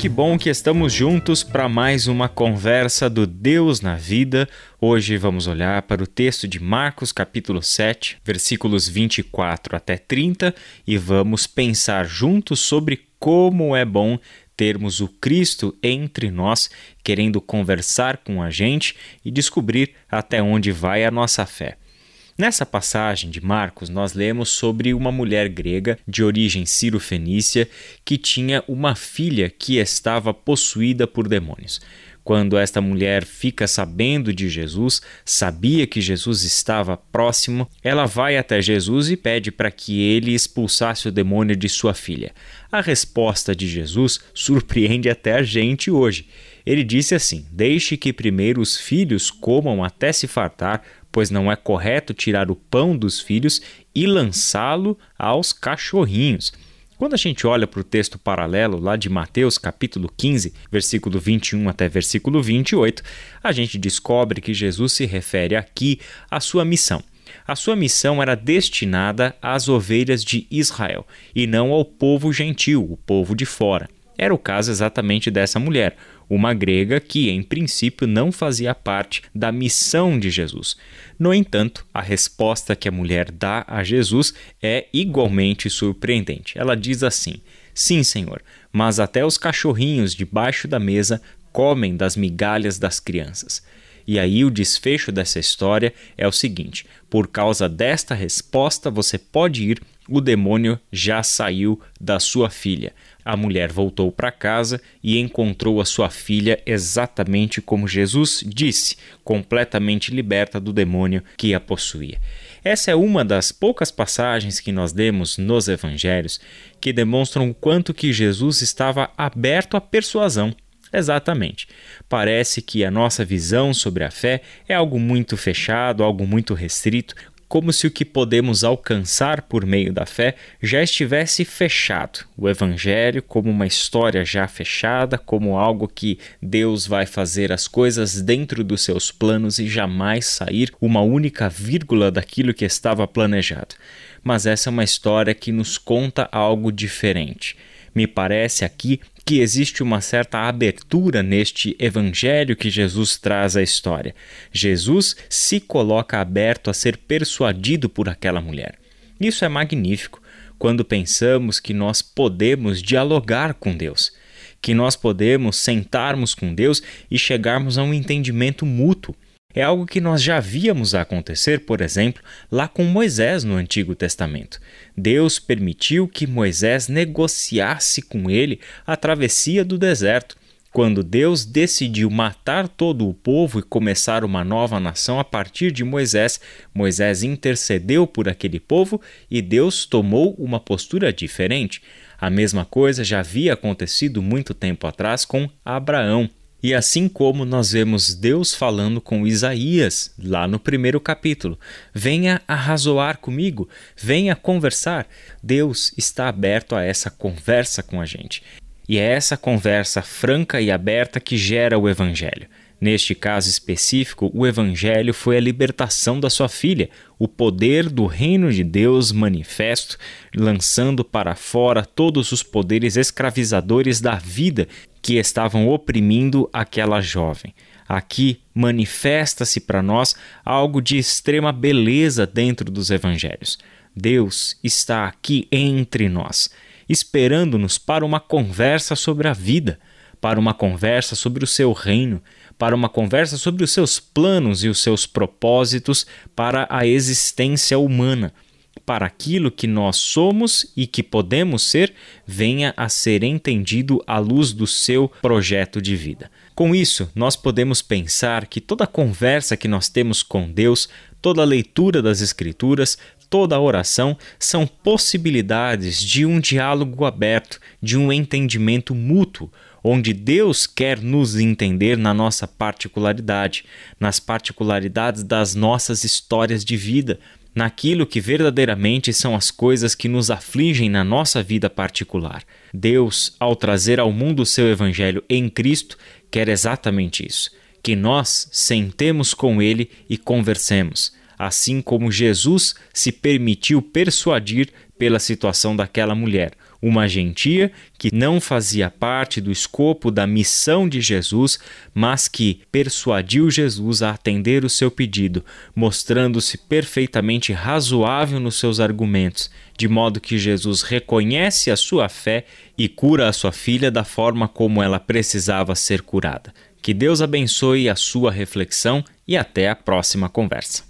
Que bom que estamos juntos para mais uma conversa do Deus na vida. Hoje vamos olhar para o texto de Marcos, capítulo 7, versículos 24 até 30 e vamos pensar juntos sobre como é bom termos o Cristo entre nós, querendo conversar com a gente e descobrir até onde vai a nossa fé. Nessa passagem de Marcos, nós lemos sobre uma mulher grega de origem ciro-fenícia que tinha uma filha que estava possuída por demônios. Quando esta mulher fica sabendo de Jesus, sabia que Jesus estava próximo, ela vai até Jesus e pede para que ele expulsasse o demônio de sua filha. A resposta de Jesus surpreende até a gente hoje. Ele disse assim: Deixe que primeiro os filhos comam até se fartar, pois não é correto tirar o pão dos filhos e lançá-lo aos cachorrinhos. Quando a gente olha para o texto paralelo lá de Mateus, capítulo 15, versículo 21 até versículo 28, a gente descobre que Jesus se refere aqui à sua missão. A sua missão era destinada às ovelhas de Israel e não ao povo gentil, o povo de fora. Era o caso exatamente dessa mulher, uma grega que, em princípio, não fazia parte da missão de Jesus. No entanto, a resposta que a mulher dá a Jesus é igualmente surpreendente. Ela diz assim: Sim, Senhor, mas até os cachorrinhos debaixo da mesa comem das migalhas das crianças. E aí o desfecho dessa história é o seguinte: por causa desta resposta, você pode ir, o demônio já saiu da sua filha. A mulher voltou para casa e encontrou a sua filha exatamente como Jesus disse, completamente liberta do demônio que a possuía. Essa é uma das poucas passagens que nós demos nos evangelhos que demonstram o quanto que Jesus estava aberto à persuasão. Exatamente. Parece que a nossa visão sobre a fé é algo muito fechado, algo muito restrito, como se o que podemos alcançar por meio da fé já estivesse fechado. O Evangelho, como uma história já fechada, como algo que Deus vai fazer as coisas dentro dos seus planos e jamais sair uma única vírgula daquilo que estava planejado. Mas essa é uma história que nos conta algo diferente. Me parece aqui que existe uma certa abertura neste evangelho que Jesus traz à história. Jesus se coloca aberto a ser persuadido por aquela mulher. Isso é magnífico quando pensamos que nós podemos dialogar com Deus, que nós podemos sentarmos com Deus e chegarmos a um entendimento mútuo. É algo que nós já víamos acontecer, por exemplo, lá com Moisés no Antigo Testamento. Deus permitiu que Moisés negociasse com ele a travessia do deserto. Quando Deus decidiu matar todo o povo e começar uma nova nação a partir de Moisés, Moisés intercedeu por aquele povo e Deus tomou uma postura diferente. A mesma coisa já havia acontecido muito tempo atrás com Abraão. E assim como nós vemos Deus falando com Isaías, lá no primeiro capítulo: venha arrazoar comigo, venha conversar. Deus está aberto a essa conversa com a gente. E é essa conversa franca e aberta que gera o Evangelho. Neste caso específico, o Evangelho foi a libertação da sua filha, o poder do reino de Deus manifesto, lançando para fora todos os poderes escravizadores da vida que estavam oprimindo aquela jovem. Aqui manifesta-se para nós algo de extrema beleza dentro dos evangelhos. Deus está aqui entre nós, esperando-nos para uma conversa sobre a vida, para uma conversa sobre o seu reino, para uma conversa sobre os seus planos e os seus propósitos para a existência humana, para aquilo que nós somos e que podemos ser, venha a ser entendido à luz do seu projeto de vida. Com isso, nós podemos pensar que toda conversa que nós temos com Deus, toda leitura das Escrituras, toda oração são possibilidades de um diálogo aberto, de um entendimento mútuo, onde Deus quer nos entender na nossa particularidade, nas particularidades das nossas histórias de vida, naquilo que verdadeiramente são as coisas que nos afligem na nossa vida particular. Deus, ao trazer ao mundo o seu Evangelho em Cristo, quer exatamente isso: que nós sentemos com Ele e conversemos, assim como Jesus se permitiu persuadir pela situação daquela mulher uma gentia que não fazia parte do escopo da missão de Jesus, mas que persuadiu Jesus a atender o seu pedido, mostrando-se perfeitamente razoável nos seus argumentos, de modo que Jesus reconhece a sua fé e cura a sua filha da forma como ela precisava ser curada. Que Deus abençoe a sua reflexão e até a próxima conversa.